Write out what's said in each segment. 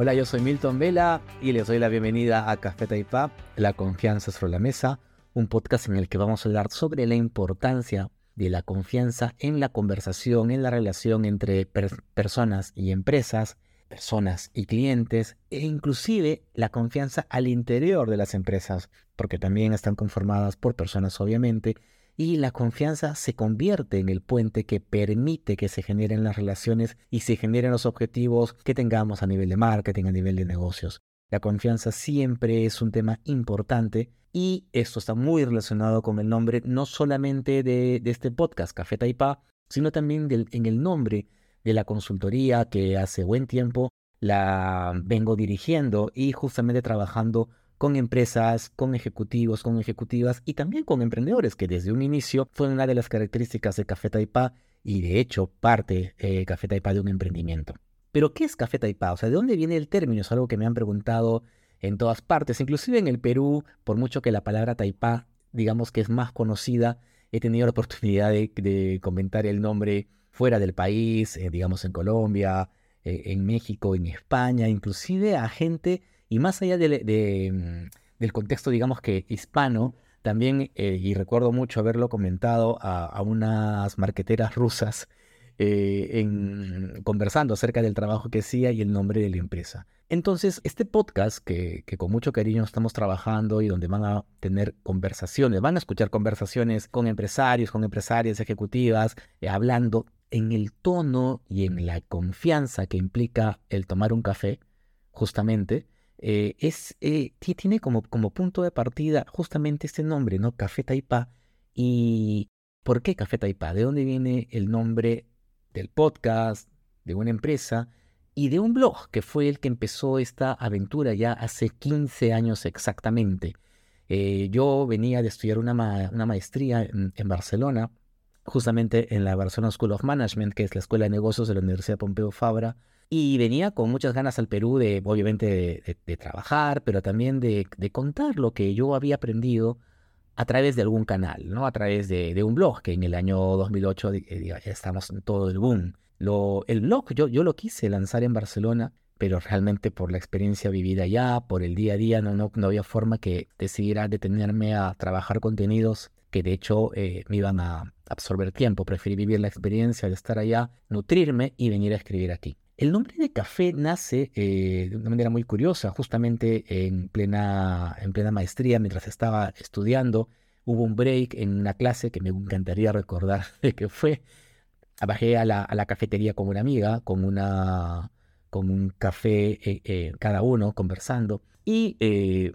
Hola, yo soy Milton Vela y les doy la bienvenida a Café Taipá, La confianza sobre la mesa, un podcast en el que vamos a hablar sobre la importancia de la confianza en la conversación, en la relación entre personas y empresas, personas y clientes, e inclusive la confianza al interior de las empresas, porque también están conformadas por personas obviamente, y la confianza se convierte en el puente que permite que se generen las relaciones y se generen los objetivos que tengamos a nivel de marketing, a nivel de negocios. La confianza siempre es un tema importante y esto está muy relacionado con el nombre no solamente de, este podcast, Café Taipá, sino también en el nombre de la consultoría que hace buen tiempo la vengo dirigiendo y justamente trabajando con empresas, con ejecutivos, con ejecutivas y también con emprendedores, que desde un inicio fue una de las características de Café Taipá y de hecho parte eh, Café Taipá de un emprendimiento. Pero ¿qué es Café Taipá? O sea, ¿de dónde viene el término? Es algo que me han preguntado en todas partes, inclusive en el Perú, por mucho que la palabra Taipá, digamos que es más conocida, he tenido la oportunidad de, comentar el nombre fuera del país, eh, digamos en Colombia, eh, en México, en España, inclusive a gente y más allá mm, del contexto, digamos que hispano, también, eh, y recuerdo mucho haberlo comentado a, unas marqueteras rusas eh, en, conversando acerca del trabajo que hacía y el nombre de la empresa. Entonces, este podcast que, con mucho cariño estamos trabajando y donde van a tener conversaciones, van a escuchar conversaciones con empresarios, con empresarias ejecutivas, eh, hablando en el tono y en la confianza que implica el tomar un café, justamente, eh, es, eh, tiene como, como punto de partida justamente este nombre, ¿no? Café Taipá. ¿Y por qué Café Taipá? ¿De dónde viene el nombre del podcast, de una empresa y de un blog que fue el que empezó esta aventura ya hace 15 años exactamente? Eh, yo venía de estudiar una, una maestría en, Barcelona, justamente en la Barcelona School of Management, que es la escuela de negocios de la Universidad Pompeu Fabra, y venía con muchas ganas al Perú de, obviamente, de, trabajar, pero también de, contar lo que yo había aprendido a través de algún canal, ¿no? A través de, un blog, que en el año 2008 eh, ya estamos en todo el boom. Lo, el blog yo, yo lo quise lanzar en Barcelona, pero realmente por la experiencia vivida allá, por el día a día, no, no, había forma que decidiera detenerme a trabajar contenidos que de hecho eh, me iban a absorber tiempo. Preferí vivir la experiencia de estar allá, nutrirme y venir a escribir aquí. El nombre de café nace eh, de una manera muy curiosa, justamente en plena, en plena maestría, mientras estaba estudiando, hubo un break en una clase que me encantaría recordar de qué fue. Bajé a la, a la cafetería con una amiga, con, una, con un café eh, eh, cada uno, conversando. Y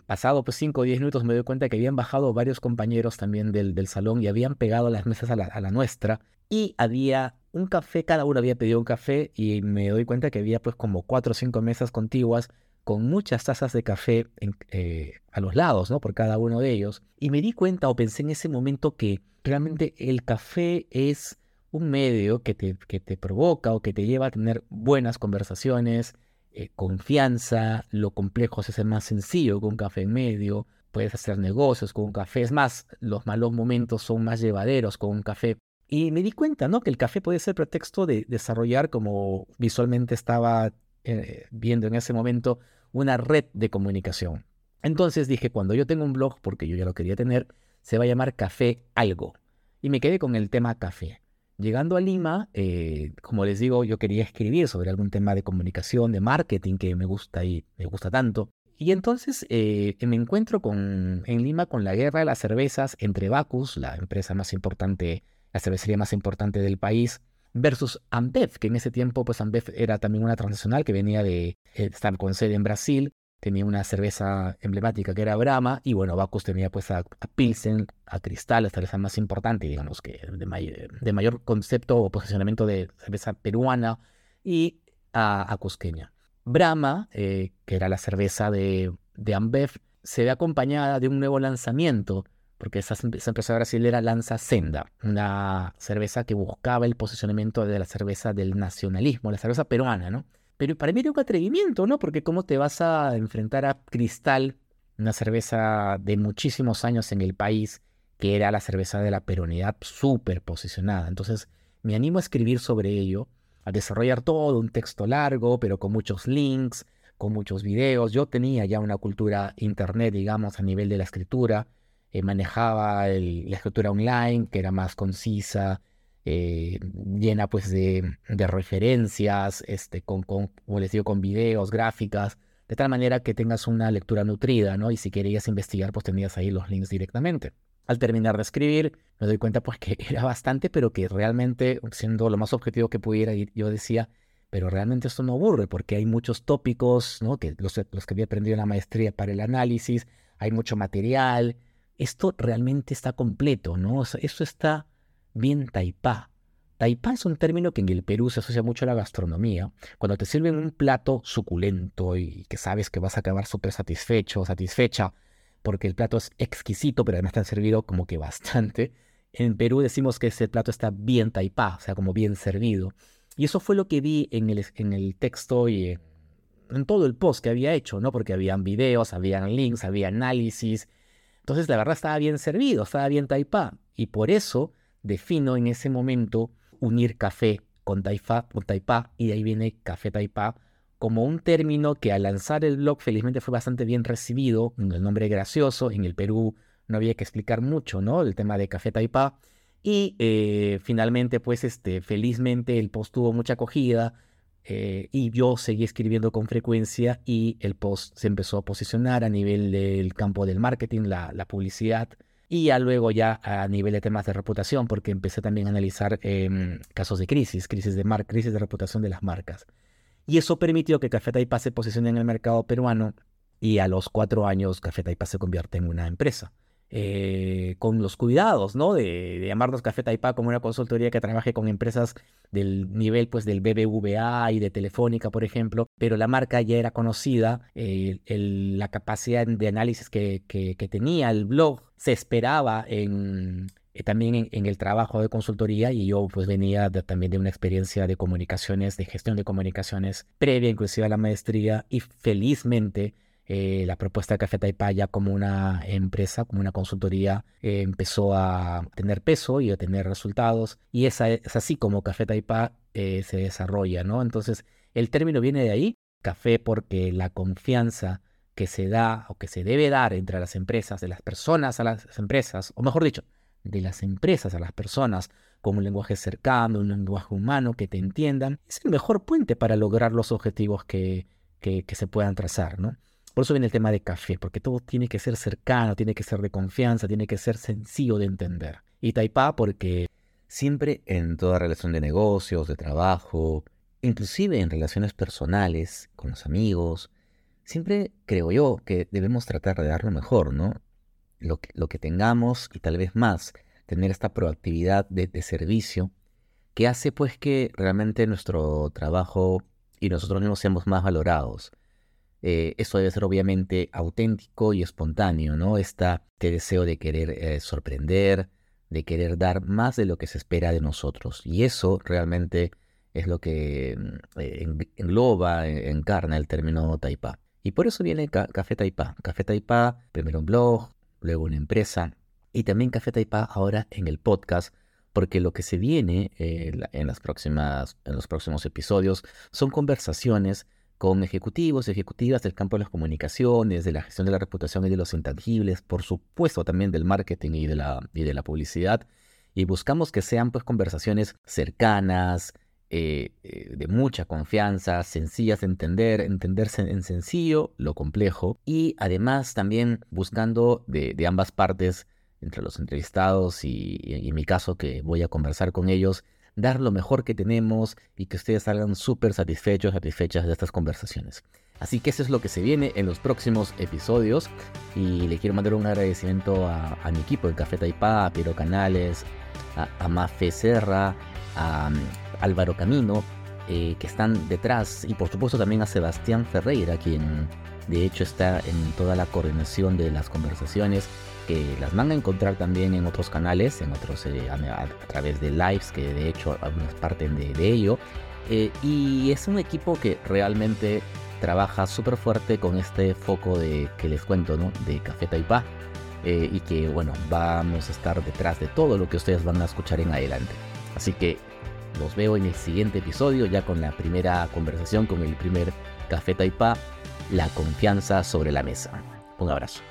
pasado pues 5 o 10 minutos me doy cuenta que habían bajado varios compañeros también del, del salón y habían pegado las mesas a la, nuestra. Y había un café, cada uno había pedido un café y me doy cuenta que había pues como cuatro o cinco mesas contiguas con muchas tazas de café eh, a los lados, ¿no? Por cada uno de ellos. Y me di cuenta o pensé en ese momento que realmente el café es un medio que te, que te provoca o que te lleva a tener buenas conversaciones, eh, confianza, lo complejo se hace más sencillo con un café en medio, puedes hacer negocios con un café, es más, los malos momentos son más llevaderos con un café. Y me di cuenta, ¿no? Que el café puede ser pretexto de desarrollar, como visualmente estaba eh, viendo en ese momento, una red de comunicación. Entonces dije, cuando yo tengo un blog, porque yo ya lo quería tener, se va a llamar Café Algo. Y me quedé con el tema café. Llegando a Lima, eh, como les digo, yo quería escribir sobre algún tema de comunicación, de marketing que me gusta y me gusta tanto. Y entonces eh, me encuentro con, en Lima con la guerra de las cervezas entre Bacus, la empresa más importante la cervecería más importante del país, versus Ambev, que en ese tiempo pues Ambev era también una transnacional que venía de eh, estar con sede en Brasil, tenía una cerveza emblemática que era Brahma, y bueno, Bacus tenía pues a, Pilsen, a Cristal, la cerveza más importante, digamos que de, mayor concepto o posicionamiento de cerveza peruana, y a, Cusqueña. Brahma, eh, que era la cerveza de, de Ambev, se ve acompañada de un nuevo lanzamiento porque esa, empresa brasilera lanza Senda, una cerveza que buscaba el posicionamiento de la cerveza del nacionalismo, la cerveza peruana, ¿no? Pero para mí era un atrevimiento, ¿no? Porque cómo te vas a enfrentar a Cristal, una cerveza de muchísimos años en el país, que era la cerveza de la peronidad súper posicionada. Entonces me animo a escribir sobre ello, a desarrollar todo un texto largo, pero con muchos links, con muchos videos. Yo tenía ya una cultura internet, digamos, a nivel de la escritura. Eh, manejaba la escritura online, que era más concisa, eh, llena pues de, referencias, este, con, con, como les digo, con videos, gráficas, de tal manera que tengas una lectura nutrida, ¿no? Y si querías investigar, pues tenías ahí los links directamente. Al terminar de escribir, me doy cuenta pues que era bastante, pero que realmente, siendo lo más objetivo que pudiera, yo decía, pero realmente esto no aburre porque hay muchos tópicos, ¿no? Que los, los que había aprendido en la maestría para el análisis, hay mucho material. Esto realmente está completo, ¿no? O sea, esto está bien taipá. Taipá es un término que en el Perú se asocia mucho a la gastronomía. Cuando te sirven un plato suculento y que sabes que vas a acabar súper satisfecho o satisfecha porque el plato es exquisito, pero además te han servido como que bastante. En Perú decimos que ese plato está bien taipá, o sea, como bien servido. Y eso fue lo que vi en el, en el texto y en, todo el post que había hecho, ¿no? Porque habían videos, habían links, había análisis. Entonces, la verdad estaba bien servido, estaba bien taipá. Y por eso defino en ese momento unir café con, taipá, con taipá, y de ahí viene café taipá, como un término que al lanzar el blog felizmente fue bastante bien recibido, el nombre gracioso, en el Perú no había que explicar mucho, ¿no? El tema de café taipá. Y eh, finalmente, pues, este, felizmente el post tuvo mucha acogida eh, y yo seguí escribiendo con frecuencia y el post se empezó a posicionar a nivel del campo del marketing, la publicidad y ya luego ya a nivel de temas de reputación, porque empecé también a analizar em, casos de crisis, crisis de, mar crisis de reputación de las marcas. Y eso permitió que Café Taipa se posicione en el mercado peruano y a los cuatro años Café Taipa se convierte en una empresa. Eh, con los cuidados, ¿no? De, llamarnos Café Taipa como una consultoría que trabaje con empresas del nivel, pues, del BBVA y de Telefónica, por ejemplo, pero la marca ya era conocida, eh, la capacidad de análisis que, tenía el blog se esperaba en, eh, también en, el trabajo de consultoría y yo pues venía también de una experiencia de comunicaciones, de gestión de comunicaciones previa inclusive a la maestría y felizmente eh, la propuesta de Café Taipá ya como una empresa, como una consultoría, eh, empezó a tener peso y a tener resultados. Y esa, es así como Café Taipá eh, se desarrolla, ¿no? Entonces, el término viene de ahí, café porque la confianza que se da o que se debe dar entre las empresas, de las personas a las empresas, o mejor dicho, de las empresas a las personas, con un lenguaje cercano, un lenguaje humano que te entiendan, es el mejor puente para lograr los objetivos que, que se puedan trazar, ¿no? Por eso viene el tema de café, porque todo tiene que ser cercano, tiene que ser de confianza, tiene que ser sencillo de entender. Y Taipá porque siempre en toda relación de negocios, de trabajo, inclusive en relaciones personales, con los amigos, siempre creo yo que debemos tratar de dar lo mejor, ¿no? Lo que, tengamos y tal vez más, tener esta proactividad de, de servicio que hace pues que realmente nuestro trabajo y nosotros mismos seamos más valorados eh, eso debe ser obviamente auténtico y espontáneo, ¿no? este deseo de querer eh, sorprender, de querer dar más de lo que se espera de nosotros. Y eso realmente es lo que mm, eh, engloba, encarna el término Taipá. Y por eso viene Café Taipá. Café Taipá, primero un blog, luego una empresa, y también Café Taipá ahora en el podcast, porque lo que se viene en los próximos episodios son conversaciones con ejecutivos, ejecutivas del campo de las comunicaciones, de la gestión de la reputación y de los intangibles, por supuesto también del marketing y de la, y de la publicidad. Y buscamos que sean pues conversaciones cercanas, eh, eh, de mucha confianza, sencillas de entender, entenderse en sencillo lo complejo y además también buscando de, ambas partes, entre los entrevistados y en mi caso que voy a conversar con ellos, dar lo mejor que tenemos y que ustedes salgan súper satisfechos, satisfechas de estas conversaciones. Así que eso es lo que se viene en los próximos episodios y le quiero mandar un agradecimiento a, mi equipo de Café Taipá, a Piero Canales, a, Mafe Serra, a, um, Álvaro Camino, eh, que están detrás y por supuesto también a Sebastián Ferreira, quien de hecho está en toda la coordinación de las conversaciones que las van a encontrar también en otros canales, en otros eh, a, través de lives, que de hecho algunas parten de, ello. Eh, y es un equipo que realmente trabaja súper fuerte con este foco de que les cuento, ¿no? De Café Taipá. Eh, y que bueno, vamos a estar detrás de todo lo que ustedes van a escuchar en adelante. Así que los veo en el siguiente episodio, ya con la primera conversación, con el primer Café Taipá la confianza sobre la mesa. Un abrazo.